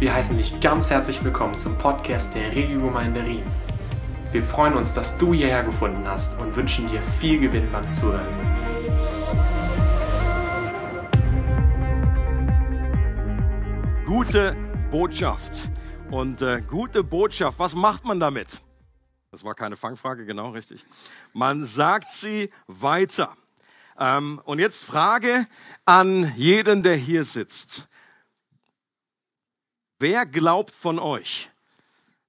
Wir heißen dich ganz herzlich willkommen zum Podcast der Regiogemeinde Riem. Wir freuen uns, dass du hierher gefunden hast und wünschen dir viel Gewinn beim Zuhören. Gute Botschaft. Und äh, gute Botschaft, was macht man damit? Das war keine Fangfrage, genau richtig. Man sagt sie weiter. Ähm, und jetzt Frage an jeden, der hier sitzt. Wer glaubt von euch,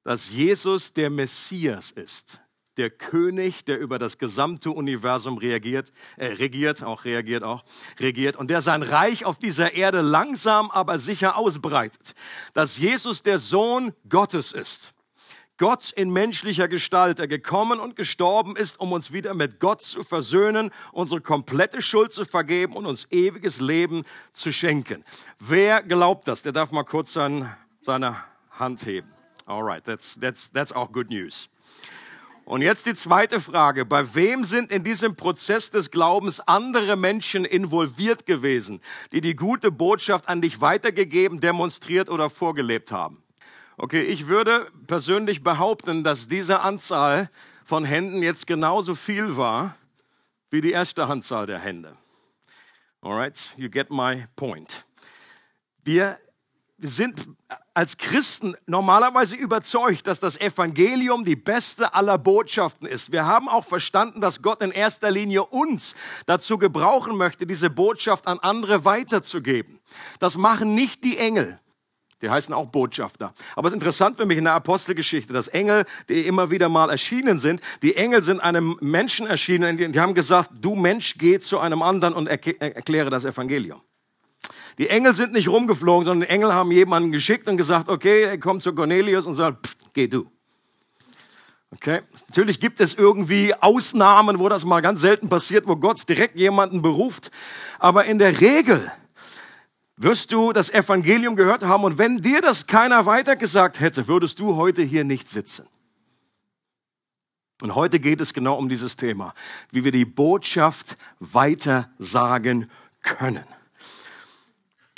dass Jesus der Messias ist? Der König, der über das gesamte Universum reagiert, äh, regiert, auch reagiert auch, regiert und der sein Reich auf dieser Erde langsam, aber sicher ausbreitet. Dass Jesus der Sohn Gottes ist. Gott in menschlicher Gestalt, der gekommen und gestorben ist, um uns wieder mit Gott zu versöhnen, unsere komplette Schuld zu vergeben und uns ewiges Leben zu schenken. Wer glaubt das? Der darf mal kurz seine, seine Hand heben. Alright, that's, that's, that's auch good news. Und jetzt die zweite Frage. Bei wem sind in diesem Prozess des Glaubens andere Menschen involviert gewesen, die die gute Botschaft an dich weitergegeben, demonstriert oder vorgelebt haben? Okay, ich würde persönlich behaupten, dass diese Anzahl von Händen jetzt genauso viel war wie die erste Anzahl der Hände. Alright, you get my point. Wir sind als Christen normalerweise überzeugt, dass das Evangelium die beste aller Botschaften ist. Wir haben auch verstanden, dass Gott in erster Linie uns dazu gebrauchen möchte, diese Botschaft an andere weiterzugeben. Das machen nicht die Engel. Die heißen auch Botschafter. Aber es ist interessant für mich in der Apostelgeschichte, dass Engel, die immer wieder mal erschienen sind, die Engel sind einem Menschen erschienen, die, haben gesagt, du Mensch, geh zu einem anderen und erkläre das Evangelium. Die Engel sind nicht rumgeflogen, sondern die Engel haben jemanden geschickt und gesagt, okay, er kommt zu Cornelius und sagt, pff, geh du. Okay? Natürlich gibt es irgendwie Ausnahmen, wo das mal ganz selten passiert, wo Gott direkt jemanden beruft. Aber in der Regel wirst du das Evangelium gehört haben und wenn dir das keiner weitergesagt hätte, würdest du heute hier nicht sitzen. Und heute geht es genau um dieses Thema, wie wir die Botschaft weitersagen können.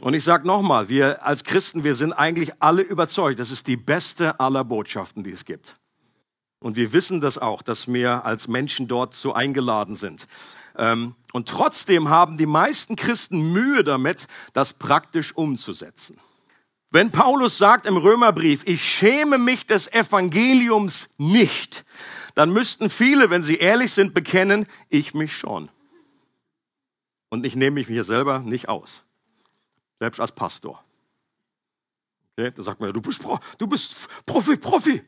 Und ich sage nochmal, wir als Christen, wir sind eigentlich alle überzeugt, das ist die beste aller Botschaften, die es gibt. Und wir wissen das auch, dass wir als Menschen dort so eingeladen sind. Ähm, und trotzdem haben die meisten Christen Mühe damit, das praktisch umzusetzen. Wenn Paulus sagt im Römerbrief, ich schäme mich des Evangeliums nicht, dann müssten viele, wenn sie ehrlich sind, bekennen, ich mich schon. Und ich nehme mich mir selber nicht aus. Selbst als Pastor. Okay, da sagt man, du bist, du bist Profi, Profi.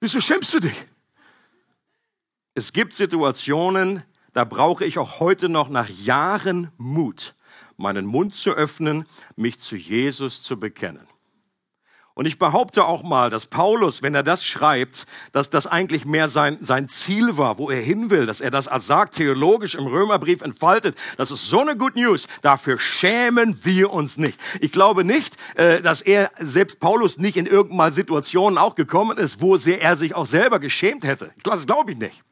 Wieso schämst du dich? Es gibt Situationen, da brauche ich auch heute noch nach Jahren Mut, meinen Mund zu öffnen, mich zu Jesus zu bekennen. Und ich behaupte auch mal, dass Paulus, wenn er das schreibt, dass das eigentlich mehr sein, sein Ziel war, wo er hin will, dass er das als sagt, theologisch im Römerbrief entfaltet. Das ist so eine Good News. Dafür schämen wir uns nicht. Ich glaube nicht, äh, dass er, selbst Paulus, nicht in irgendeiner Situationen auch gekommen ist, wo er sich auch selber geschämt hätte. Das glaube ich nicht.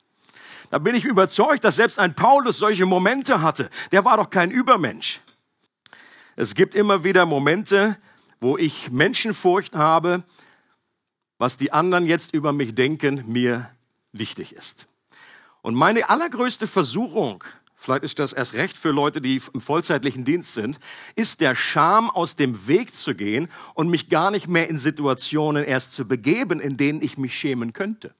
Da bin ich überzeugt, dass selbst ein Paulus solche Momente hatte. Der war doch kein Übermensch. Es gibt immer wieder Momente, wo ich Menschenfurcht habe, was die anderen jetzt über mich denken, mir wichtig ist. Und meine allergrößte Versuchung, vielleicht ist das erst recht für Leute, die im vollzeitlichen Dienst sind, ist der Scham aus dem Weg zu gehen und mich gar nicht mehr in Situationen erst zu begeben, in denen ich mich schämen könnte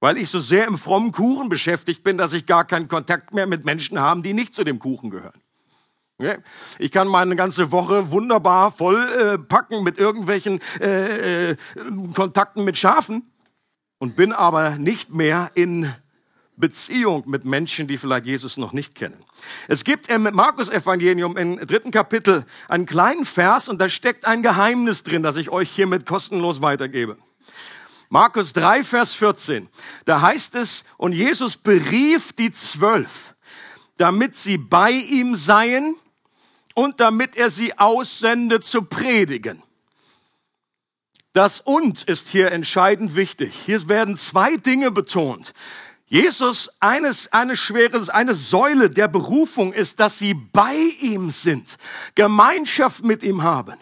weil ich so sehr im frommen Kuchen beschäftigt bin, dass ich gar keinen Kontakt mehr mit Menschen habe, die nicht zu dem Kuchen gehören. Okay? Ich kann meine ganze Woche wunderbar voll äh, packen mit irgendwelchen äh, äh, Kontakten mit Schafen und bin aber nicht mehr in Beziehung mit Menschen, die vielleicht Jesus noch nicht kennen. Es gibt im Markus-Evangelium im dritten Kapitel einen kleinen Vers und da steckt ein Geheimnis drin, das ich euch hiermit kostenlos weitergebe. Markus 3, Vers 14. Da heißt es, und Jesus berief die Zwölf, damit sie bei ihm seien und damit er sie aussende zu predigen. Das und ist hier entscheidend wichtig. Hier werden zwei Dinge betont. Jesus, eines, eine schwere, eine Säule der Berufung ist, dass sie bei ihm sind, Gemeinschaft mit ihm haben.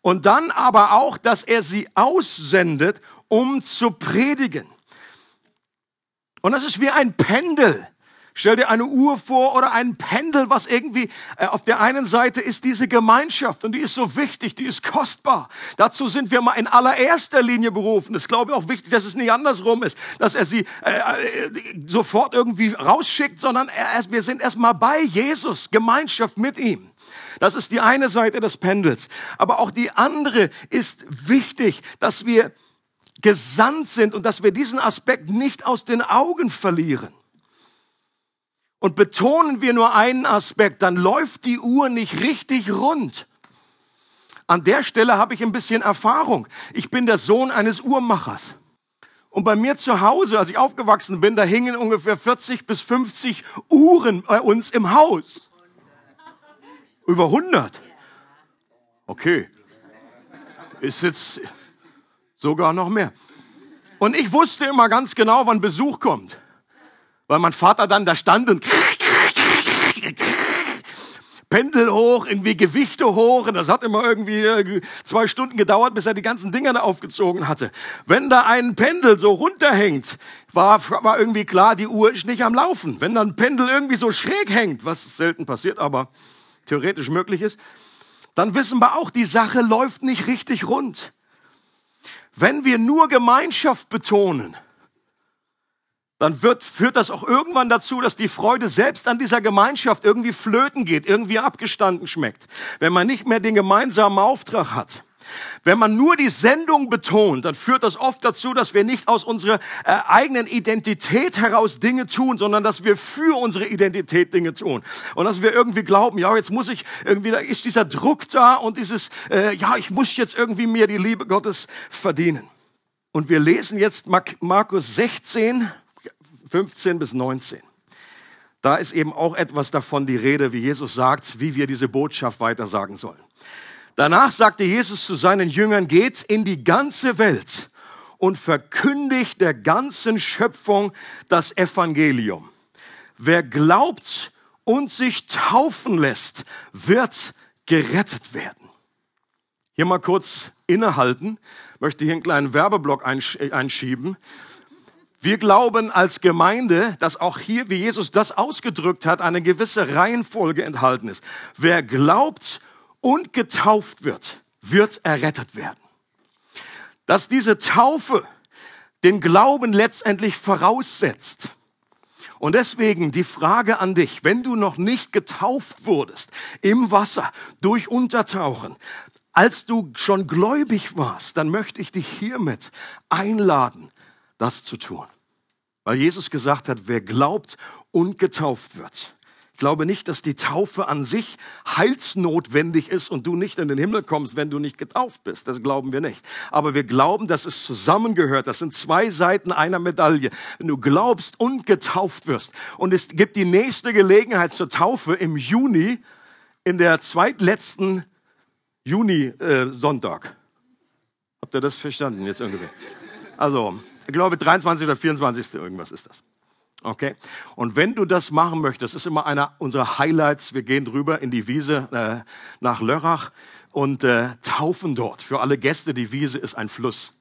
Und dann aber auch, dass er sie aussendet, um zu predigen. Und das ist wie ein Pendel. Stell dir eine Uhr vor oder ein Pendel, was irgendwie äh, auf der einen Seite ist diese Gemeinschaft und die ist so wichtig, die ist kostbar. Dazu sind wir mal in allererster Linie berufen. Das glaube ich auch wichtig, dass es nicht andersrum ist, dass er sie äh, äh sofort irgendwie rausschickt, sondern er, wir sind erstmal bei Jesus, Gemeinschaft mit ihm. Das ist die eine Seite des Pendels. Aber auch die andere ist wichtig, dass wir gesandt sind und dass wir diesen Aspekt nicht aus den Augen verlieren. Und betonen wir nur einen Aspekt, dann läuft die Uhr nicht richtig rund. An der Stelle habe ich ein bisschen Erfahrung. Ich bin der Sohn eines Uhrmachers. Und bei mir zu Hause, als ich aufgewachsen bin, da hingen ungefähr 40 bis 50 Uhren bei uns im Haus. Über 100? Okay. Ist jetzt sogar noch mehr. Und ich wusste immer ganz genau, wann Besuch kommt. Weil mein Vater dann da stand und Pendel hoch, irgendwie Gewichte hoch. Und das hat immer irgendwie äh, zwei Stunden gedauert, bis er die ganzen Dinger aufgezogen hatte. Wenn da ein Pendel so runterhängt, war, war irgendwie klar, die Uhr ist nicht am Laufen. Wenn dann ein Pendel irgendwie so schräg hängt, was selten passiert, aber theoretisch möglich ist, dann wissen wir auch, die Sache läuft nicht richtig rund. Wenn wir nur Gemeinschaft betonen, dann wird, führt das auch irgendwann dazu, dass die Freude selbst an dieser Gemeinschaft irgendwie flöten geht, irgendwie abgestanden schmeckt, wenn man nicht mehr den gemeinsamen Auftrag hat. Wenn man nur die Sendung betont, dann führt das oft dazu, dass wir nicht aus unserer äh, eigenen Identität heraus Dinge tun, sondern dass wir für unsere Identität Dinge tun. Und dass wir irgendwie glauben, ja, jetzt muss ich irgendwie, da ist dieser Druck da und dieses, äh, ja, ich muss jetzt irgendwie mir die Liebe Gottes verdienen. Und wir lesen jetzt Markus 16, 15 bis 19. Da ist eben auch etwas davon die Rede, wie Jesus sagt, wie wir diese Botschaft weitersagen sollen. Danach sagte Jesus zu seinen Jüngern, geht in die ganze Welt und verkündigt der ganzen Schöpfung das Evangelium. Wer glaubt und sich taufen lässt, wird gerettet werden. Hier mal kurz innehalten, möchte hier einen kleinen Werbeblock einschieben. Wir glauben als Gemeinde, dass auch hier, wie Jesus das ausgedrückt hat, eine gewisse Reihenfolge enthalten ist. Wer glaubt und getauft wird, wird errettet werden. Dass diese Taufe den Glauben letztendlich voraussetzt. Und deswegen die Frage an dich, wenn du noch nicht getauft wurdest im Wasser durch Untertauchen, als du schon gläubig warst, dann möchte ich dich hiermit einladen, das zu tun. Weil Jesus gesagt hat, wer glaubt und getauft wird, glaube nicht, dass die Taufe an sich heilsnotwendig ist und du nicht in den Himmel kommst, wenn du nicht getauft bist. Das glauben wir nicht. Aber wir glauben, dass es zusammengehört. Das sind zwei Seiten einer Medaille. Wenn du glaubst und getauft wirst. Und es gibt die nächste Gelegenheit zur Taufe im Juni, in der zweitletzten Juni-Sonntag. Äh, Habt ihr das verstanden jetzt ungefähr? Also, ich glaube 23 oder 24. irgendwas ist das. Okay? Und wenn du das machen möchtest, ist immer einer unserer Highlights. Wir gehen drüber in die Wiese äh, nach Lörrach und äh, taufen dort. Für alle Gäste, die Wiese ist ein Fluss.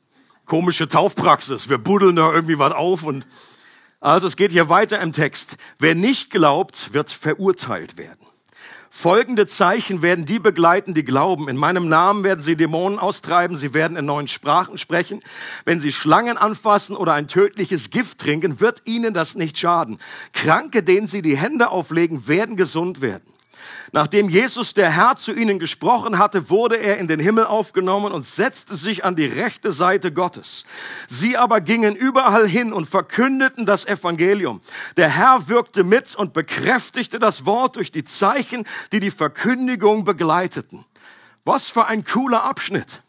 Komische Taufpraxis. Wir buddeln da irgendwie was auf und also es geht hier weiter im Text. Wer nicht glaubt, wird verurteilt werden. Folgende Zeichen werden die begleiten, die glauben. In meinem Namen werden sie Dämonen austreiben, sie werden in neuen Sprachen sprechen. Wenn sie Schlangen anfassen oder ein tödliches Gift trinken, wird ihnen das nicht schaden. Kranke, denen sie die Hände auflegen, werden gesund werden. Nachdem Jesus der Herr zu ihnen gesprochen hatte, wurde er in den Himmel aufgenommen und setzte sich an die rechte Seite Gottes. Sie aber gingen überall hin und verkündeten das Evangelium. Der Herr wirkte mit und bekräftigte das Wort durch die Zeichen, die die Verkündigung begleiteten. Was für ein cooler Abschnitt.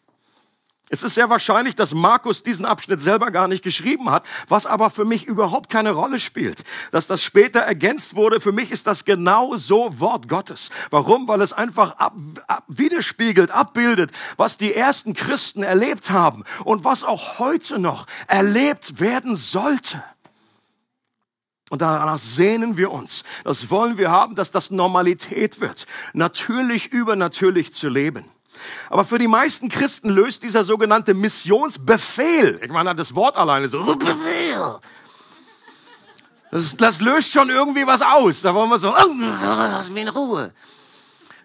Es ist sehr wahrscheinlich, dass Markus diesen Abschnitt selber gar nicht geschrieben hat, was aber für mich überhaupt keine Rolle spielt. Dass das später ergänzt wurde, für mich ist das genau so Wort Gottes. Warum? Weil es einfach ab, ab, widerspiegelt, abbildet, was die ersten Christen erlebt haben und was auch heute noch erlebt werden sollte. Und danach sehnen wir uns. Das wollen wir haben, dass das Normalität wird. Natürlich übernatürlich zu leben. Aber für die meisten Christen löst dieser sogenannte Missionsbefehl, ich meine, das Wort alleine so, Befehl. Das, das löst schon irgendwie was aus. Da wollen wir so, lass mich in Ruhe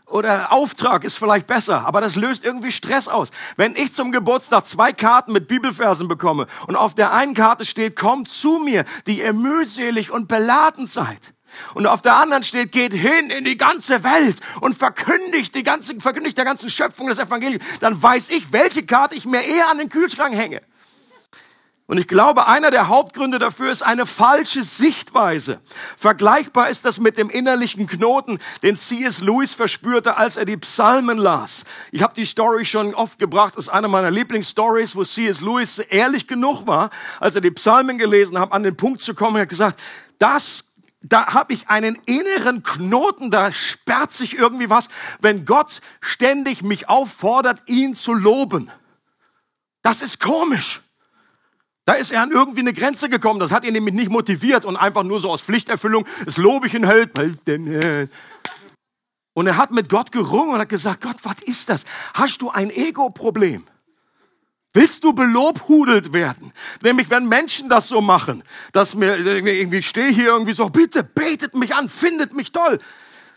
oder Auftrag ist vielleicht besser, aber das löst irgendwie Stress aus. Wenn ich zum Geburtstag zwei Karten mit Bibelversen bekomme und auf der einen Karte steht, kommt zu mir, die ihr mühselig und beladen seid. Und auf der anderen steht, geht hin in die ganze Welt und verkündigt die ganze, verkündigt der ganzen Schöpfung das Evangelium. Dann weiß ich, welche Karte ich mir eher an den Kühlschrank hänge. Und ich glaube, einer der Hauptgründe dafür ist eine falsche Sichtweise. Vergleichbar ist das mit dem innerlichen Knoten, den C.S. Lewis verspürte, als er die Psalmen las. Ich habe die Story schon oft gebracht, das ist eine meiner Lieblingsstories, wo C.S. Lewis ehrlich genug war, als er die Psalmen gelesen hat, an den Punkt zu kommen, er hat gesagt, das da habe ich einen inneren Knoten, da sperrt sich irgendwie was, wenn Gott ständig mich auffordert, ihn zu loben. Das ist komisch. Da ist er an irgendwie eine Grenze gekommen. Das hat ihn nämlich nicht motiviert und einfach nur so aus Pflichterfüllung, das Lob ich ihn hält. Und er hat mit Gott gerungen und hat gesagt, Gott, was ist das? Hast du ein Ego-Problem? Willst du belobhudelt werden? Nämlich, wenn Menschen das so machen, dass mir irgendwie stehe hier irgendwie so, bitte betet mich an, findet mich toll.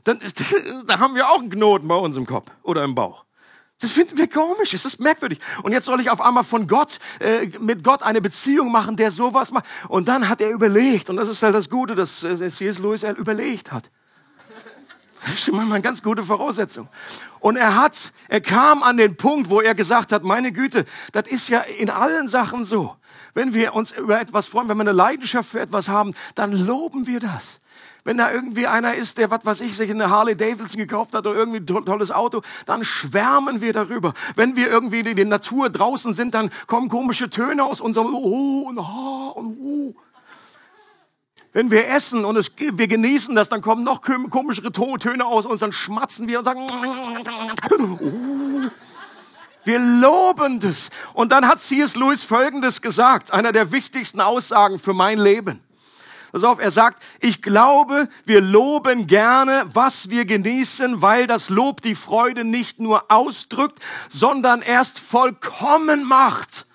Dann, da haben wir auch einen Knoten bei uns im Kopf oder im Bauch. Das finden wir komisch, es ist merkwürdig. Und jetzt soll ich auf einmal von Gott, äh, mit Gott eine Beziehung machen, der sowas macht. Und dann hat er überlegt, und das ist halt das Gute, dass äh, C.S. Lewis er überlegt hat. Das ist schon mal eine ganz gute Voraussetzung. Und er hat, er kam an den Punkt, wo er gesagt hat, meine Güte, das ist ja in allen Sachen so. Wenn wir uns über etwas freuen, wenn wir eine Leidenschaft für etwas haben, dann loben wir das. Wenn da irgendwie einer ist, der, was weiß ich, sich eine Harley Davidson gekauft hat oder irgendwie ein tolles Auto, dann schwärmen wir darüber. Wenn wir irgendwie in der Natur draußen sind, dann kommen komische Töne aus unserem Oh und Ha und Oh. Wenn wir essen und es, wir genießen das, dann kommen noch komischere Töne aus uns, dann schmatzen wir und sagen, oh. Wir loben das. Und dann hat C.S. Lewis Folgendes gesagt, einer der wichtigsten Aussagen für mein Leben. Pass auf, er sagt, ich glaube, wir loben gerne, was wir genießen, weil das Lob die Freude nicht nur ausdrückt, sondern erst vollkommen macht.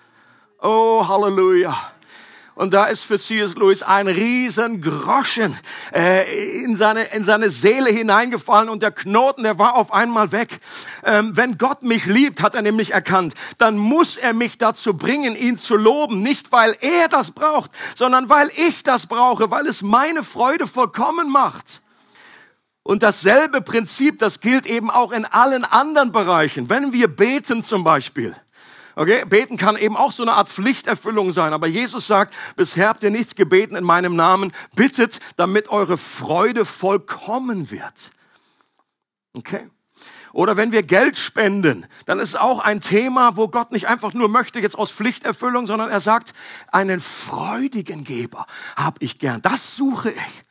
Oh, Halleluja. Und da ist für C.S. Lewis ein riesen Groschen äh, in, seine, in seine Seele hineingefallen und der Knoten, der war auf einmal weg. Ähm, wenn Gott mich liebt, hat er nämlich erkannt, dann muss er mich dazu bringen, ihn zu loben. Nicht, weil er das braucht, sondern weil ich das brauche, weil es meine Freude vollkommen macht. Und dasselbe Prinzip, das gilt eben auch in allen anderen Bereichen. Wenn wir beten zum Beispiel, Okay, beten kann eben auch so eine Art Pflichterfüllung sein. Aber Jesus sagt, bisher habt ihr nichts gebeten in meinem Namen. Bittet, damit eure Freude vollkommen wird. Okay? Oder wenn wir Geld spenden, dann ist auch ein Thema, wo Gott nicht einfach nur möchte jetzt aus Pflichterfüllung, sondern er sagt, einen freudigen Geber habe ich gern. Das suche ich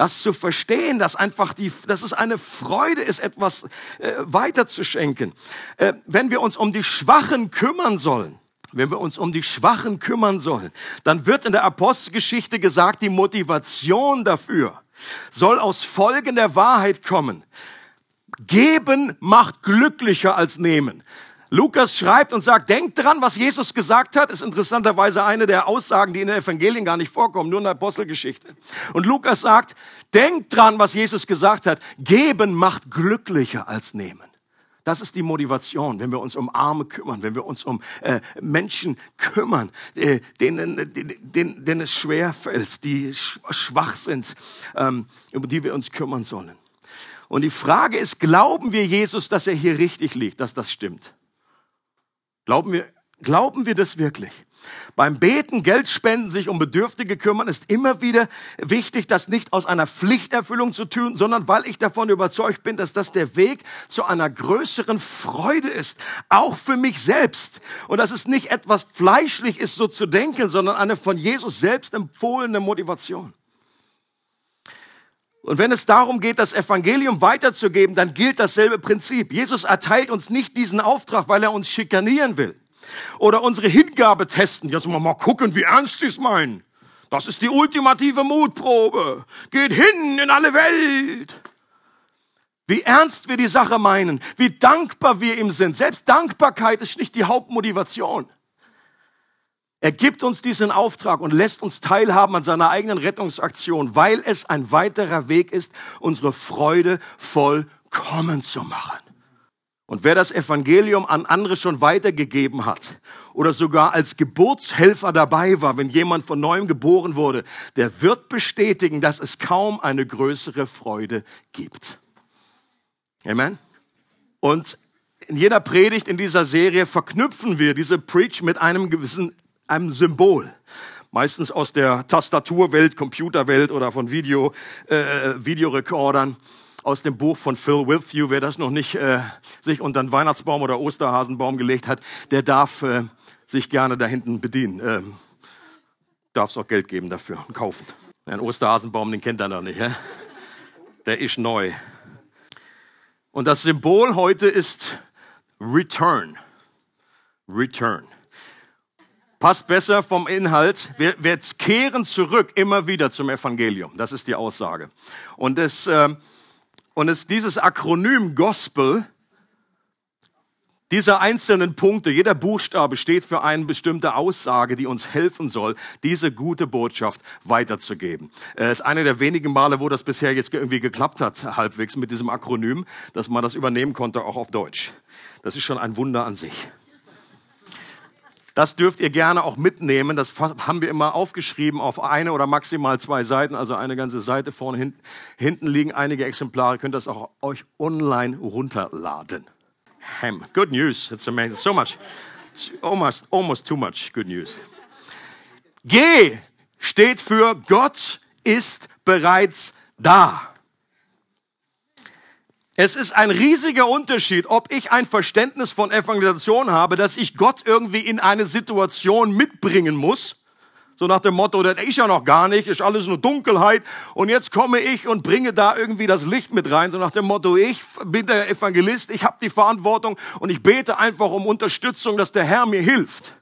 das zu verstehen, dass einfach die, dass es eine Freude ist, etwas äh, weiterzuschenken. Äh, wenn wir uns um die Schwachen kümmern sollen, wenn wir uns um die Schwachen kümmern sollen, dann wird in der Apostelgeschichte gesagt, die Motivation dafür soll aus folgender Wahrheit kommen. Geben macht glücklicher als nehmen. Lukas schreibt und sagt, denkt dran, was Jesus gesagt hat. Ist interessanterweise eine der Aussagen, die in den Evangelien gar nicht vorkommen, nur in der Apostelgeschichte. Und Lukas sagt, denkt dran, was Jesus gesagt hat. Geben macht glücklicher als nehmen. Das ist die Motivation, wenn wir uns um Arme kümmern, wenn wir uns um äh, Menschen kümmern, äh, denen, denen, denen es schwer fällt, die schwach sind, ähm, über die wir uns kümmern sollen. Und die Frage ist, glauben wir Jesus, dass er hier richtig liegt, dass das stimmt? Glauben wir, glauben wir das wirklich? Beim Beten, Geld spenden, sich um Bedürftige kümmern, ist immer wieder wichtig, das nicht aus einer Pflichterfüllung zu tun, sondern weil ich davon überzeugt bin, dass das der Weg zu einer größeren Freude ist, auch für mich selbst. Und dass es nicht etwas fleischlich ist, so zu denken, sondern eine von Jesus selbst empfohlene Motivation. Und wenn es darum geht, das Evangelium weiterzugeben, dann gilt dasselbe Prinzip. Jesus erteilt uns nicht diesen Auftrag, weil er uns schikanieren will oder unsere Hingabe testen. Jetzt mal, mal gucken, wie ernst sie es meinen. Das ist die ultimative Mutprobe. Geht hin in alle Welt. Wie ernst wir die Sache meinen, wie dankbar wir ihm sind. Selbst Dankbarkeit ist nicht die Hauptmotivation. Er gibt uns diesen Auftrag und lässt uns teilhaben an seiner eigenen Rettungsaktion, weil es ein weiterer Weg ist, unsere Freude vollkommen zu machen. Und wer das Evangelium an andere schon weitergegeben hat oder sogar als Geburtshelfer dabei war, wenn jemand von neuem geboren wurde, der wird bestätigen, dass es kaum eine größere Freude gibt. Amen. Und in jeder Predigt in dieser Serie verknüpfen wir diese Preach mit einem gewissen einem Symbol. Meistens aus der Tastaturwelt, Computerwelt oder von Video, äh, Videorekordern aus dem Buch von Phil Wilthew. Wer das noch nicht äh, sich unter einen Weihnachtsbaum oder Osterhasenbaum gelegt hat, der darf äh, sich gerne da hinten bedienen. Ähm, darf es auch Geld geben dafür und kaufen. Ein Osterhasenbaum, den kennt er noch nicht. Hä? Der ist neu. Und das Symbol heute ist Return. Return. Passt besser vom Inhalt. Wir, wir kehren zurück immer wieder zum Evangelium. Das ist die Aussage. Und es, äh, und es dieses Akronym Gospel, diese einzelnen Punkte, jeder Buchstabe steht für eine bestimmte Aussage, die uns helfen soll, diese gute Botschaft weiterzugeben. Es äh, ist eine der wenigen Male, wo das bisher jetzt irgendwie geklappt hat, halbwegs mit diesem Akronym, dass man das übernehmen konnte, auch auf Deutsch. Das ist schon ein Wunder an sich. Das dürft ihr gerne auch mitnehmen. Das haben wir immer aufgeschrieben auf eine oder maximal zwei Seiten, also eine ganze Seite vorne hinten. Hinten liegen einige Exemplare. Könnt das auch euch online runterladen. Ham. Good news. It's amazing. So much. Almost, almost too much good news. G steht für Gott ist bereits da. Es ist ein riesiger Unterschied, ob ich ein Verständnis von Evangelisation habe, dass ich Gott irgendwie in eine Situation mitbringen muss. So nach dem Motto, das ist ja noch gar nicht, ist alles nur Dunkelheit. Und jetzt komme ich und bringe da irgendwie das Licht mit rein. So nach dem Motto, ich bin der Evangelist, ich habe die Verantwortung und ich bete einfach um Unterstützung, dass der Herr mir hilft.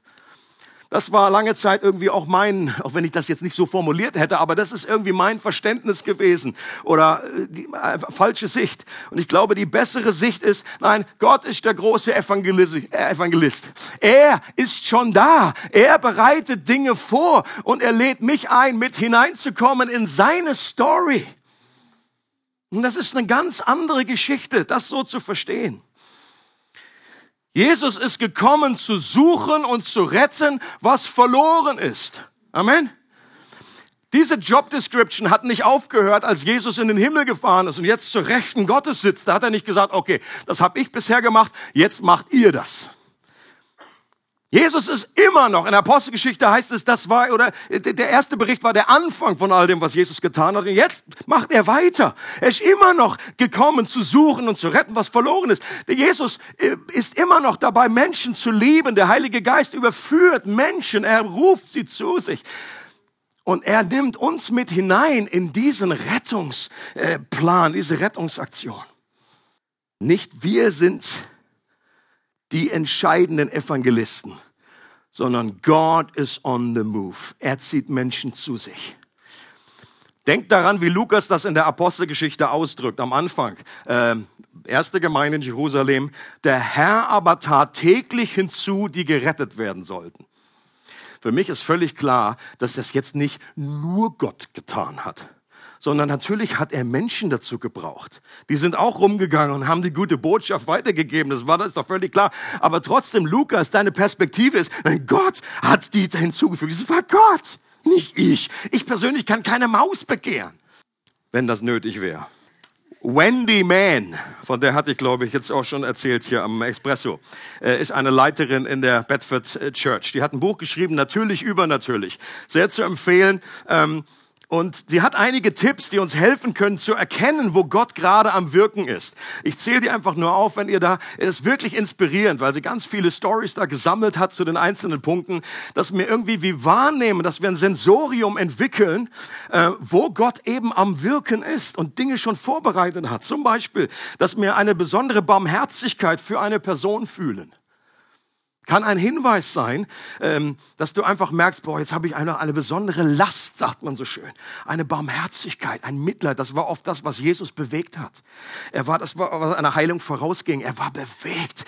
Das war lange Zeit irgendwie auch mein, auch wenn ich das jetzt nicht so formuliert hätte, aber das ist irgendwie mein Verständnis gewesen oder äh, die äh, falsche Sicht. Und ich glaube, die bessere Sicht ist, nein, Gott ist der große Evangelist. Äh, Evangelist. Er ist schon da. Er bereitet Dinge vor und er lädt mich ein, mit hineinzukommen in seine Story. Und das ist eine ganz andere Geschichte, das so zu verstehen. Jesus ist gekommen zu suchen und zu retten, was verloren ist. Amen. Diese Job Description hat nicht aufgehört, als Jesus in den Himmel gefahren ist und jetzt zur Rechten Gottes sitzt. Da hat er nicht gesagt, okay, das habe ich bisher gemacht, jetzt macht ihr das. Jesus ist immer noch, in der Apostelgeschichte heißt es, das war, oder der erste Bericht war der Anfang von all dem, was Jesus getan hat. Und jetzt macht er weiter. Er ist immer noch gekommen, zu suchen und zu retten, was verloren ist. Der Jesus äh, ist immer noch dabei, Menschen zu lieben. Der Heilige Geist überführt Menschen. Er ruft sie zu sich. Und er nimmt uns mit hinein in diesen Rettungsplan, diese Rettungsaktion. Nicht wir sind die entscheidenden Evangelisten, sondern God is on the move. Er zieht Menschen zu sich. Denkt daran, wie Lukas das in der Apostelgeschichte ausdrückt am Anfang. Äh, erste Gemeinde in Jerusalem. Der Herr aber tat täglich hinzu, die gerettet werden sollten. Für mich ist völlig klar, dass das jetzt nicht nur Gott getan hat sondern natürlich hat er Menschen dazu gebraucht. Die sind auch rumgegangen und haben die gute Botschaft weitergegeben. Das war das ist doch völlig klar. Aber trotzdem, Lukas, deine Perspektive ist, Gott hat die hinzugefügt. Es war Gott, nicht ich. Ich persönlich kann keine Maus bekehren, wenn das nötig wäre. Wendy Mann, von der hatte ich, glaube ich, jetzt auch schon erzählt hier am Espresso, äh, ist eine Leiterin in der Bedford äh, Church. Die hat ein Buch geschrieben, natürlich übernatürlich. Sehr zu empfehlen. Ähm, und sie hat einige Tipps, die uns helfen können zu erkennen, wo Gott gerade am Wirken ist. Ich zähle die einfach nur auf, wenn ihr da, es ist wirklich inspirierend, weil sie ganz viele Stories da gesammelt hat zu den einzelnen Punkten, dass wir irgendwie wie wahrnehmen, dass wir ein Sensorium entwickeln, äh, wo Gott eben am Wirken ist und Dinge schon vorbereitet hat. Zum Beispiel, dass wir eine besondere Barmherzigkeit für eine Person fühlen. Kann ein Hinweis sein, ähm, dass du einfach merkst, boah, jetzt habe ich eine, eine besondere Last, sagt man so schön. Eine Barmherzigkeit, ein Mitleid. Das war oft das, was Jesus bewegt hat. Er war, das was einer Heilung vorausging. Er war bewegt,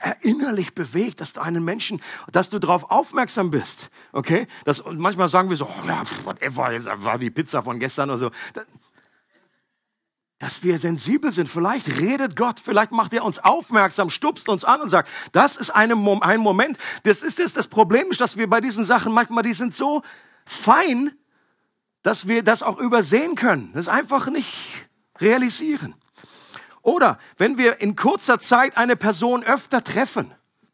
er, innerlich bewegt, dass du einen Menschen, dass du darauf aufmerksam bist. Okay? Das, und manchmal sagen wir so, oh, ja, whatever, jetzt war die Pizza von gestern oder so. Das, dass wir sensibel sind. Vielleicht redet Gott, vielleicht macht er uns aufmerksam, stupst uns an und sagt, das ist eine, ein Moment. Das ist jetzt das Problem, ist, dass wir bei diesen Sachen manchmal, die sind so fein, dass wir das auch übersehen können. Das einfach nicht realisieren. Oder wenn wir in kurzer Zeit eine Person öfter treffen,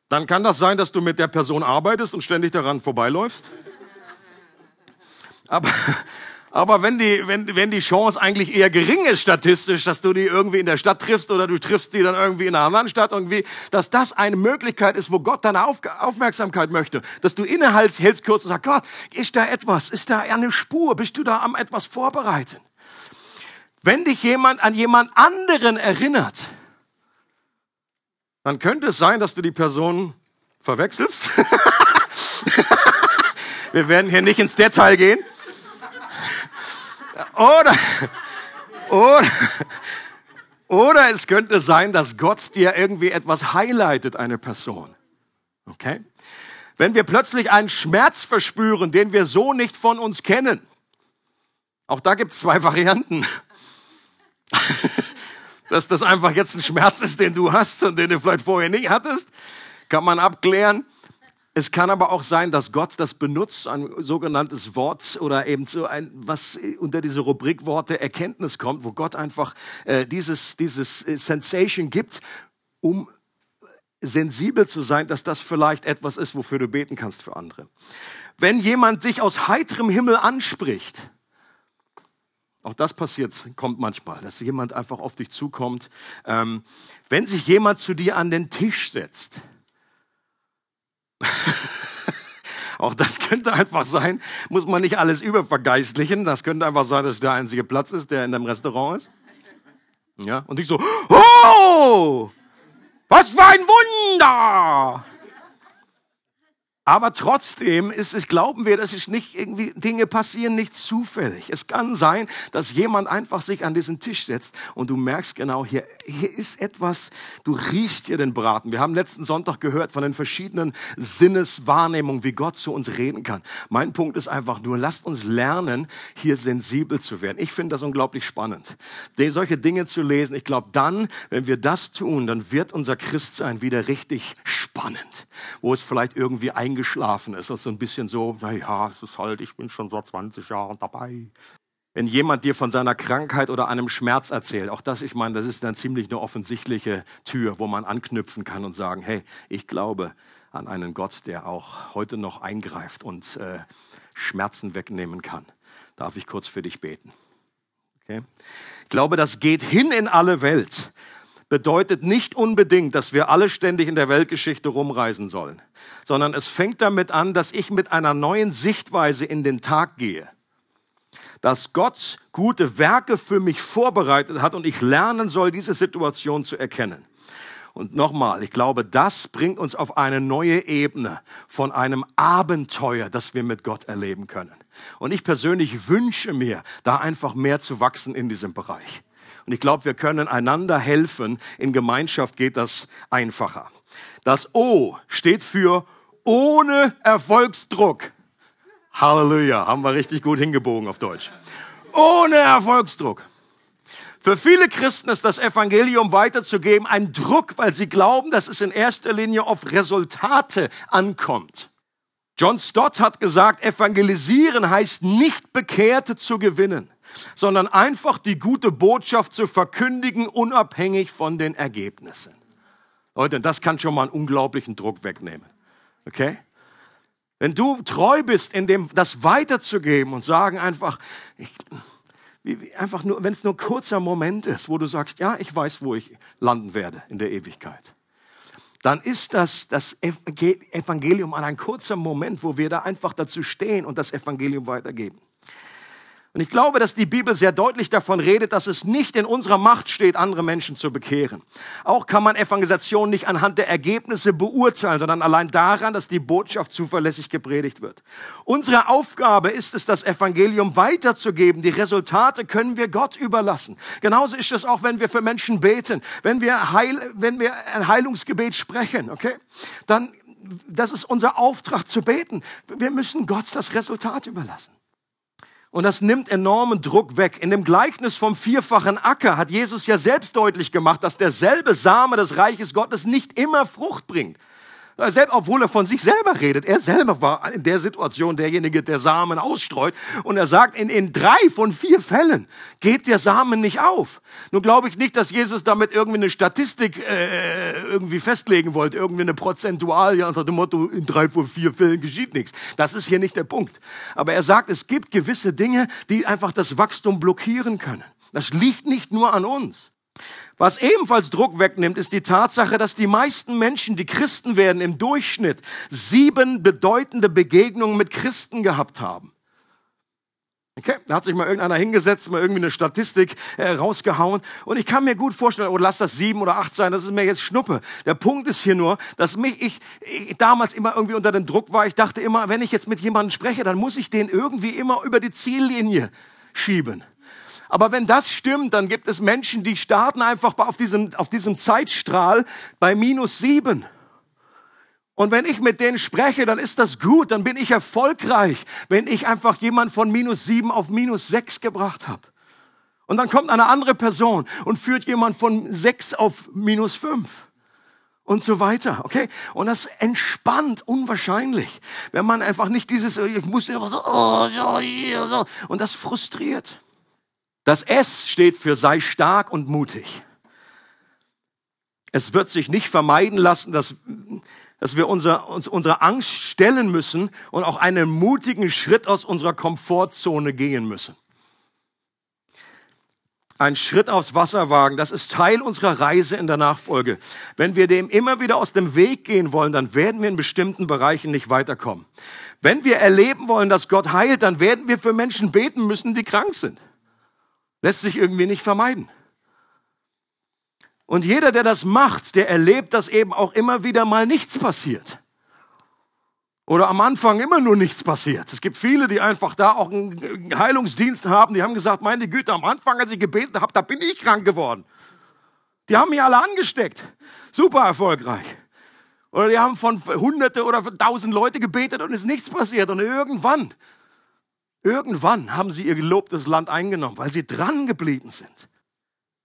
dann kann das sein, dass du mit der Person arbeitest und ständig daran vorbeiläufst. Aber aber wenn die, wenn, wenn die Chance eigentlich eher gering ist statistisch, dass du die irgendwie in der Stadt triffst oder du triffst die dann irgendwie in einer anderen Stadt irgendwie, dass das eine Möglichkeit ist, wo Gott deine Auf Aufmerksamkeit möchte, dass du innehältst, hältst kurz und sagst, Gott, ist da etwas? Ist da eine Spur? Bist du da am etwas vorbereiten? Wenn dich jemand an jemand anderen erinnert, dann könnte es sein, dass du die Person verwechselst. Wir werden hier nicht ins Detail gehen. Oder, oder, oder es könnte sein, dass Gott dir irgendwie etwas highlightet, eine Person. Okay? Wenn wir plötzlich einen Schmerz verspüren, den wir so nicht von uns kennen. Auch da gibt es zwei Varianten. Dass das einfach jetzt ein Schmerz ist, den du hast und den du vielleicht vorher nicht hattest, kann man abklären. Es kann aber auch sein, dass Gott das benutzt, ein sogenanntes Wort oder eben so ein, was unter diese Rubrik Worte Erkenntnis kommt, wo Gott einfach äh, dieses, dieses äh, Sensation gibt, um sensibel zu sein, dass das vielleicht etwas ist, wofür du beten kannst für andere. Wenn jemand dich aus heiterem Himmel anspricht, auch das passiert, kommt manchmal, dass jemand einfach auf dich zukommt. Ähm, wenn sich jemand zu dir an den Tisch setzt, Auch das könnte einfach sein, muss man nicht alles übervergeistlichen. Das könnte einfach sein, dass der einzige Platz ist, der in einem Restaurant ist. Ja, und ich so, oh, was für ein Wunder! Aber trotzdem ist es, glauben wir, dass es nicht irgendwie, Dinge passieren nicht zufällig. Es kann sein, dass jemand einfach sich an diesen Tisch setzt und du merkst genau, hier, hier ist etwas, du riechst hier den Braten. Wir haben letzten Sonntag gehört von den verschiedenen Sinneswahrnehmungen, wie Gott zu uns reden kann. Mein Punkt ist einfach nur, lasst uns lernen, hier sensibel zu werden. Ich finde das unglaublich spannend, solche Dinge zu lesen. Ich glaube, dann, wenn wir das tun, dann wird unser Christsein wieder richtig spannend, wo es vielleicht irgendwie eingeschränkt eingeschlafen ist. Das ist so ein bisschen so, naja, es ist halt, ich bin schon seit 20 Jahren dabei. Wenn jemand dir von seiner Krankheit oder einem Schmerz erzählt, auch das, ich meine, das ist dann ziemlich eine offensichtliche Tür, wo man anknüpfen kann und sagen, hey, ich glaube an einen Gott, der auch heute noch eingreift und äh, Schmerzen wegnehmen kann. Darf ich kurz für dich beten? Okay? Ich glaube, das geht hin in alle Welt bedeutet nicht unbedingt, dass wir alle ständig in der Weltgeschichte rumreisen sollen, sondern es fängt damit an, dass ich mit einer neuen Sichtweise in den Tag gehe. Dass Gott gute Werke für mich vorbereitet hat und ich lernen soll, diese Situation zu erkennen. Und nochmal, ich glaube, das bringt uns auf eine neue Ebene von einem Abenteuer, das wir mit Gott erleben können. Und ich persönlich wünsche mir, da einfach mehr zu wachsen in diesem Bereich. Und ich glaube, wir können einander helfen. In Gemeinschaft geht das einfacher. Das O steht für ohne Erfolgsdruck. Halleluja, haben wir richtig gut hingebogen auf Deutsch. Ohne Erfolgsdruck. Für viele Christen ist das Evangelium weiterzugeben ein Druck, weil sie glauben, dass es in erster Linie auf Resultate ankommt. John Stott hat gesagt, evangelisieren heißt nicht Bekehrte zu gewinnen sondern einfach die gute Botschaft zu verkündigen, unabhängig von den Ergebnissen. Leute, das kann schon mal einen unglaublichen Druck wegnehmen. Okay? Wenn du treu bist, in dem das weiterzugeben und sagen einfach, ich, einfach nur, wenn es nur ein kurzer Moment ist, wo du sagst, ja, ich weiß, wo ich landen werde in der Ewigkeit, dann ist das das Evangelium an ein kurzer Moment, wo wir da einfach dazu stehen und das Evangelium weitergeben. Und ich glaube, dass die Bibel sehr deutlich davon redet, dass es nicht in unserer Macht steht, andere Menschen zu bekehren. Auch kann man Evangelisation nicht anhand der Ergebnisse beurteilen, sondern allein daran, dass die Botschaft zuverlässig gepredigt wird. Unsere Aufgabe ist es, das Evangelium weiterzugeben. Die Resultate können wir Gott überlassen. Genauso ist es auch, wenn wir für Menschen beten, wenn wir, Heil, wenn wir ein Heilungsgebet sprechen, okay? Dann, das ist unser Auftrag zu beten. Wir müssen Gott das Resultat überlassen. Und das nimmt enormen Druck weg. In dem Gleichnis vom vierfachen Acker hat Jesus ja selbst deutlich gemacht, dass derselbe Same des Reiches Gottes nicht immer Frucht bringt. Selbst, obwohl er von sich selber redet. Er selber war in der Situation derjenige, der Samen ausstreut. Und er sagt, in, in drei von vier Fällen geht der Samen nicht auf. Nun glaube ich nicht, dass Jesus damit irgendwie eine Statistik äh, irgendwie festlegen wollte, irgendwie eine Prozentualie unter dem Motto, in drei von vier Fällen geschieht nichts. Das ist hier nicht der Punkt. Aber er sagt, es gibt gewisse Dinge, die einfach das Wachstum blockieren können. Das liegt nicht nur an uns. Was ebenfalls Druck wegnimmt, ist die Tatsache, dass die meisten Menschen, die Christen werden, im Durchschnitt sieben bedeutende Begegnungen mit Christen gehabt haben. Okay, da hat sich mal irgendeiner hingesetzt, mal irgendwie eine Statistik äh, rausgehauen. Und ich kann mir gut vorstellen, oder oh, lass das sieben oder acht sein, das ist mir jetzt Schnuppe. Der Punkt ist hier nur, dass mich ich, ich damals immer irgendwie unter dem Druck war. Ich dachte immer, wenn ich jetzt mit jemandem spreche, dann muss ich den irgendwie immer über die Ziellinie schieben. Aber wenn das stimmt, dann gibt es Menschen, die starten einfach auf diesem, auf diesem Zeitstrahl bei minus sieben. Und wenn ich mit denen spreche, dann ist das gut, dann bin ich erfolgreich, wenn ich einfach jemand von minus sieben auf minus sechs gebracht habe. Und dann kommt eine andere Person und führt jemand von sechs auf minus fünf und so weiter, okay? Und das entspannt unwahrscheinlich, wenn man einfach nicht dieses, ich muss oh, und das frustriert. Das S steht für sei stark und mutig. Es wird sich nicht vermeiden lassen, dass, dass wir unser, uns unserer Angst stellen müssen und auch einen mutigen Schritt aus unserer Komfortzone gehen müssen. Ein Schritt aufs Wasser wagen, das ist Teil unserer Reise in der Nachfolge. Wenn wir dem immer wieder aus dem Weg gehen wollen, dann werden wir in bestimmten Bereichen nicht weiterkommen. Wenn wir erleben wollen, dass Gott heilt, dann werden wir für Menschen beten müssen, die krank sind. Lässt sich irgendwie nicht vermeiden. Und jeder, der das macht, der erlebt, dass eben auch immer wieder mal nichts passiert. Oder am Anfang immer nur nichts passiert. Es gibt viele, die einfach da auch einen Heilungsdienst haben, die haben gesagt, meine Güte, am Anfang, als ich gebetet habe, da bin ich krank geworden. Die haben mich alle angesteckt. Super erfolgreich. Oder die haben von hunderte oder tausend Leute gebetet und ist nichts passiert. Und irgendwann Irgendwann haben sie ihr gelobtes Land eingenommen, weil sie dran geblieben sind.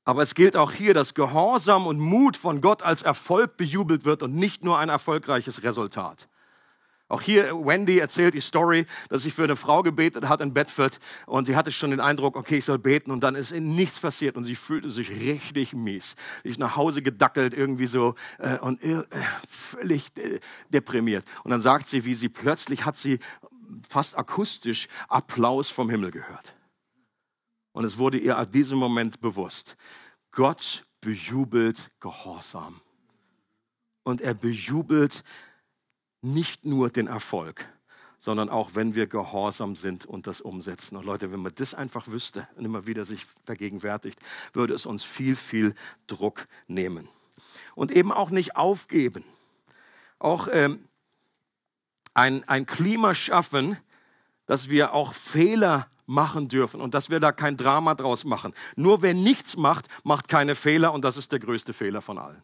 Aber es gilt auch hier, dass Gehorsam und Mut von Gott als Erfolg bejubelt wird und nicht nur ein erfolgreiches Resultat. Auch hier, Wendy erzählt die Story, dass sie für eine Frau gebetet hat in Bedford und sie hatte schon den Eindruck, okay, ich soll beten und dann ist ihnen nichts passiert und sie fühlte sich richtig mies. Sie ist nach Hause gedackelt irgendwie so äh, und äh, völlig äh, deprimiert. Und dann sagt sie, wie sie plötzlich hat sie fast akustisch Applaus vom Himmel gehört. Und es wurde ihr ab diesem Moment bewusst, Gott bejubelt Gehorsam. Und er bejubelt nicht nur den Erfolg, sondern auch wenn wir gehorsam sind und das umsetzen. Und Leute, wenn man das einfach wüsste und immer wieder sich vergegenwärtigt, würde es uns viel, viel Druck nehmen. Und eben auch nicht aufgeben. Auch ähm, ein, ein Klima schaffen, dass wir auch Fehler machen dürfen und dass wir da kein Drama draus machen. Nur wer nichts macht, macht keine Fehler und das ist der größte Fehler von allen.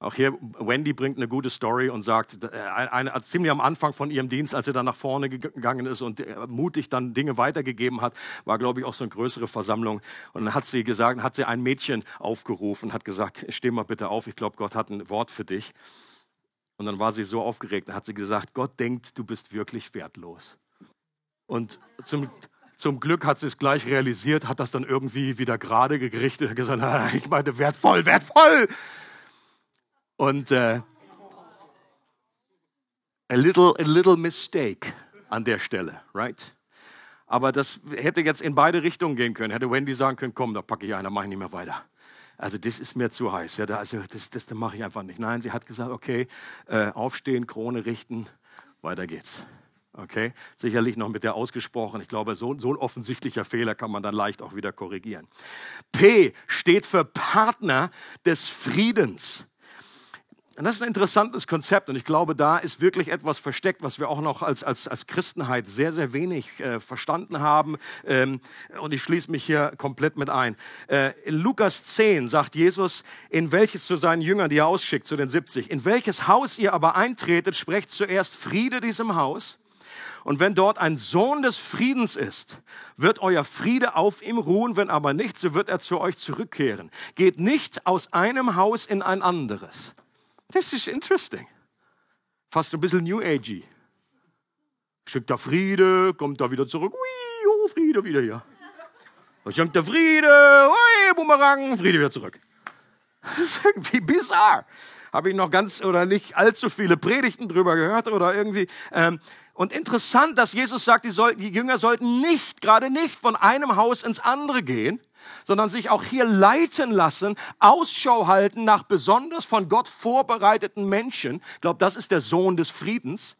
Auch hier, Wendy bringt eine gute Story und sagt, äh, eine, eine, ziemlich am Anfang von ihrem Dienst, als sie dann nach vorne gegangen ist und äh, mutig dann Dinge weitergegeben hat, war, glaube ich, auch so eine größere Versammlung. Und dann hat sie gesagt, hat sie ein Mädchen aufgerufen, hat gesagt, steh mal bitte auf, ich glaube, Gott hat ein Wort für dich. Und dann war sie so aufgeregt, da hat sie gesagt, Gott denkt, du bist wirklich wertlos. Und zum, zum Glück hat sie es gleich realisiert, hat das dann irgendwie wieder gerade gerichtet, hat gesagt, ich meine, wertvoll, wertvoll. Und äh, a little, a little mistake an der Stelle, right? Aber das hätte jetzt in beide Richtungen gehen können. Hätte Wendy sagen können, komm, da packe ich einer, mache ich nicht mehr weiter also das ist mir zu heiß, ja, da, also das, das, das mache ich einfach nicht. Nein, sie hat gesagt, okay, äh, aufstehen, Krone richten, weiter geht's. Okay, sicherlich noch mit der ausgesprochen. Ich glaube, so, so ein offensichtlicher Fehler kann man dann leicht auch wieder korrigieren. P steht für Partner des Friedens. Und das ist ein interessantes Konzept und ich glaube, da ist wirklich etwas versteckt, was wir auch noch als, als, als Christenheit sehr, sehr wenig äh, verstanden haben. Ähm, und ich schließe mich hier komplett mit ein. Äh, in Lukas 10 sagt Jesus, in welches zu seinen Jüngern, die er ausschickt, zu den 70, in welches Haus ihr aber eintretet, sprecht zuerst Friede diesem Haus. Und wenn dort ein Sohn des Friedens ist, wird euer Friede auf ihm ruhen, wenn aber nicht, so wird er zu euch zurückkehren. Geht nicht aus einem Haus in ein anderes. Das ist interesting. Fast ein bisschen New Agey. Schickt der Friede, kommt da wieder zurück. Ui, oh, Friede wieder hier. Da schenkt der Friede, ui, Bumerang, Friede wieder zurück. Das ist irgendwie bizarr. Habe ich noch ganz oder nicht allzu viele Predigten drüber gehört oder irgendwie. Ähm, und interessant, dass Jesus sagt, die, soll, die Jünger sollten nicht, gerade nicht von einem Haus ins andere gehen, sondern sich auch hier leiten lassen, Ausschau halten nach besonders von Gott vorbereiteten Menschen. Ich glaube, das ist der Sohn des Friedens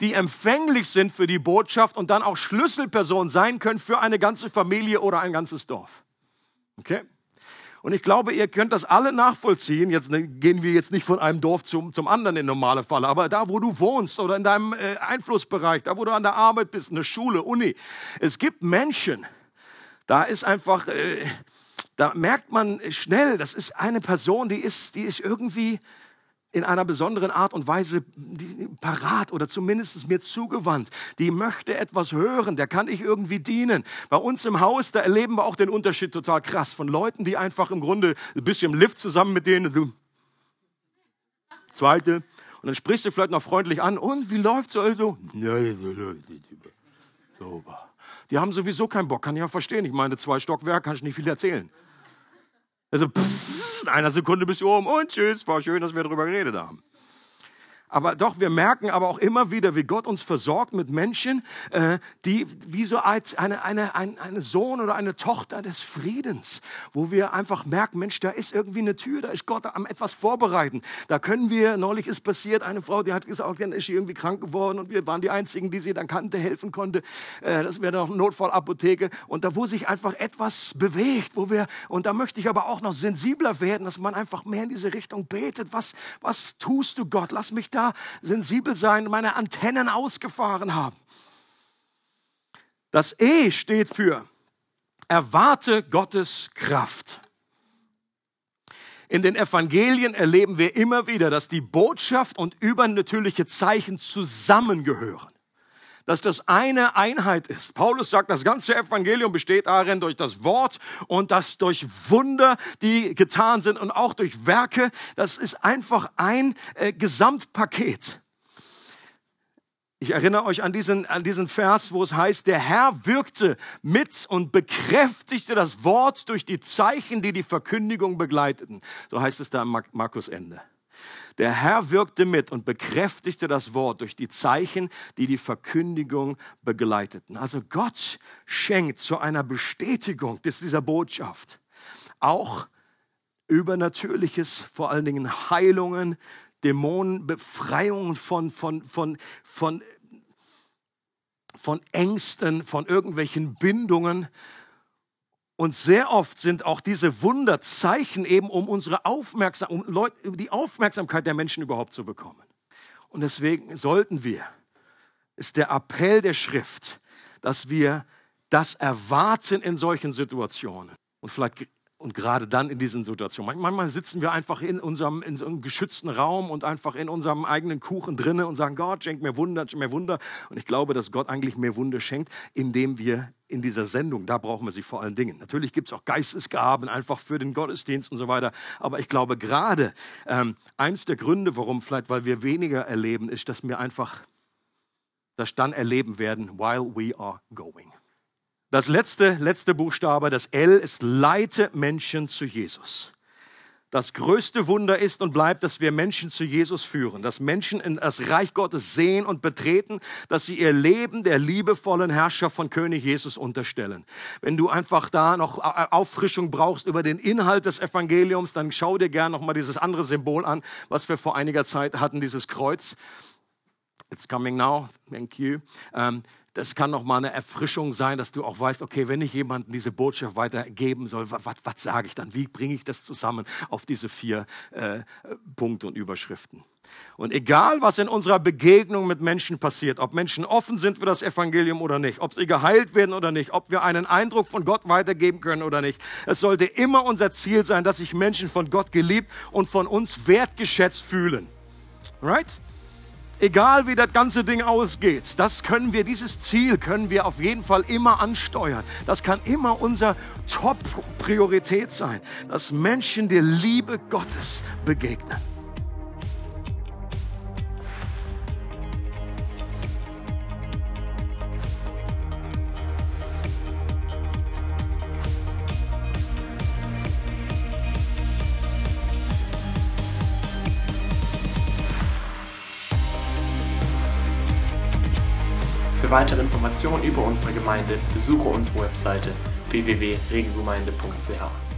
die empfänglich sind für die Botschaft und dann auch Schlüsselpersonen sein können für eine ganze Familie oder ein ganzes Dorf. Okay? Und ich glaube, ihr könnt das alle nachvollziehen. Jetzt ne, gehen wir jetzt nicht von einem Dorf zum, zum anderen in normale Falle, aber da, wo du wohnst oder in deinem äh, Einflussbereich, da, wo du an der Arbeit bist, in der Schule, Uni. Es gibt Menschen, da ist einfach, äh, da merkt man schnell, das ist eine Person, die ist, die ist irgendwie in einer besonderen Art und Weise parat oder zumindest mir zugewandt. Die möchte etwas hören, der kann ich irgendwie dienen. Bei uns im Haus, da erleben wir auch den Unterschied total krass von Leuten, die einfach im Grunde ein bisschen im Lift zusammen mit denen so. Zweite. Und dann sprichst du vielleicht noch freundlich an. Und wie läuft's also? Die haben sowieso keinen Bock, kann ich ja verstehen. Ich meine, zwei Stockwerke kann ich nicht viel erzählen. Also, pff, in einer Sekunde bist du oben und tschüss, war schön, dass wir darüber geredet haben. Aber doch, wir merken aber auch immer wieder, wie Gott uns versorgt mit Menschen, äh, die wie so als eine, eine, ein eine Sohn oder eine Tochter des Friedens, wo wir einfach merken, Mensch, da ist irgendwie eine Tür, da ist Gott am etwas vorbereiten. Da können wir, neulich ist passiert, eine Frau, die hat gesagt, dann ist sie irgendwie krank geworden und wir waren die Einzigen, die sie dann kannte, helfen konnte. Äh, das wäre doch eine Notfallapotheke. Und da, wo sich einfach etwas bewegt, wo wir, und da möchte ich aber auch noch sensibler werden, dass man einfach mehr in diese Richtung betet. Was, was tust du, Gott? Lass mich da sensibel sein, meine Antennen ausgefahren haben. Das E steht für erwarte Gottes Kraft. In den Evangelien erleben wir immer wieder, dass die Botschaft und übernatürliche Zeichen zusammengehören dass das eine Einheit ist. Paulus sagt, das ganze Evangelium besteht darin durch das Wort und das durch Wunder, die getan sind und auch durch Werke. Das ist einfach ein äh, Gesamtpaket. Ich erinnere euch an diesen, an diesen Vers, wo es heißt, der Herr wirkte mit und bekräftigte das Wort durch die Zeichen, die die Verkündigung begleiteten. So heißt es da im Markus Ende. Der Herr wirkte mit und bekräftigte das Wort durch die Zeichen, die die Verkündigung begleiteten. Also Gott schenkt zu einer Bestätigung dieser Botschaft auch Übernatürliches, vor allen Dingen Heilungen, Dämonenbefreiungen von, von, von, von, von Ängsten, von irgendwelchen Bindungen. Und sehr oft sind auch diese Wunderzeichen eben, um unsere Aufmerksam um die Aufmerksamkeit der Menschen überhaupt zu bekommen. Und deswegen sollten wir, ist der Appell der Schrift, dass wir das erwarten in solchen Situationen. Und vielleicht und gerade dann in diesen Situationen. Manchmal sitzen wir einfach in unserem, in unserem geschützten Raum und einfach in unserem eigenen Kuchen drinnen und sagen, Gott, schenk mir Wunder, schenk mir Wunder. Und ich glaube, dass Gott eigentlich mehr Wunder schenkt, indem wir in dieser Sendung, da brauchen wir sie vor allen Dingen. Natürlich gibt es auch Geistesgaben einfach für den Gottesdienst und so weiter. Aber ich glaube gerade, ähm, eins der Gründe, warum vielleicht, weil wir weniger erleben, ist, dass wir einfach das dann erleben werden, while we are going. Das letzte, letzte Buchstabe, das L, ist leite Menschen zu Jesus. Das größte Wunder ist und bleibt, dass wir Menschen zu Jesus führen, dass Menschen in das Reich Gottes sehen und betreten, dass sie ihr Leben der liebevollen Herrschaft von König Jesus unterstellen. Wenn du einfach da noch Auffrischung brauchst über den Inhalt des Evangeliums, dann schau dir gern noch mal dieses andere Symbol an, was wir vor einiger Zeit hatten, dieses Kreuz. It's coming now. Thank you. Ähm, das kann noch mal eine Erfrischung sein, dass du auch weißt, okay, wenn ich jemandem diese Botschaft weitergeben soll, was, sage ich dann? Wie bringe ich das zusammen auf diese vier äh, Punkte und Überschriften? Und egal, was in unserer Begegnung mit Menschen passiert, ob Menschen offen sind für das Evangelium oder nicht, ob sie geheilt werden oder nicht, ob wir einen Eindruck von Gott weitergeben können oder nicht, es sollte immer unser Ziel sein, dass sich Menschen von Gott geliebt und von uns wertgeschätzt fühlen. Right? Egal wie das ganze Ding ausgeht, das können wir, dieses Ziel können wir auf jeden Fall immer ansteuern. Das kann immer unser Top-Priorität sein, dass Menschen der Liebe Gottes begegnen. Weitere Informationen über unsere Gemeinde besuche unsere Webseite www.regelgemeinde.ch.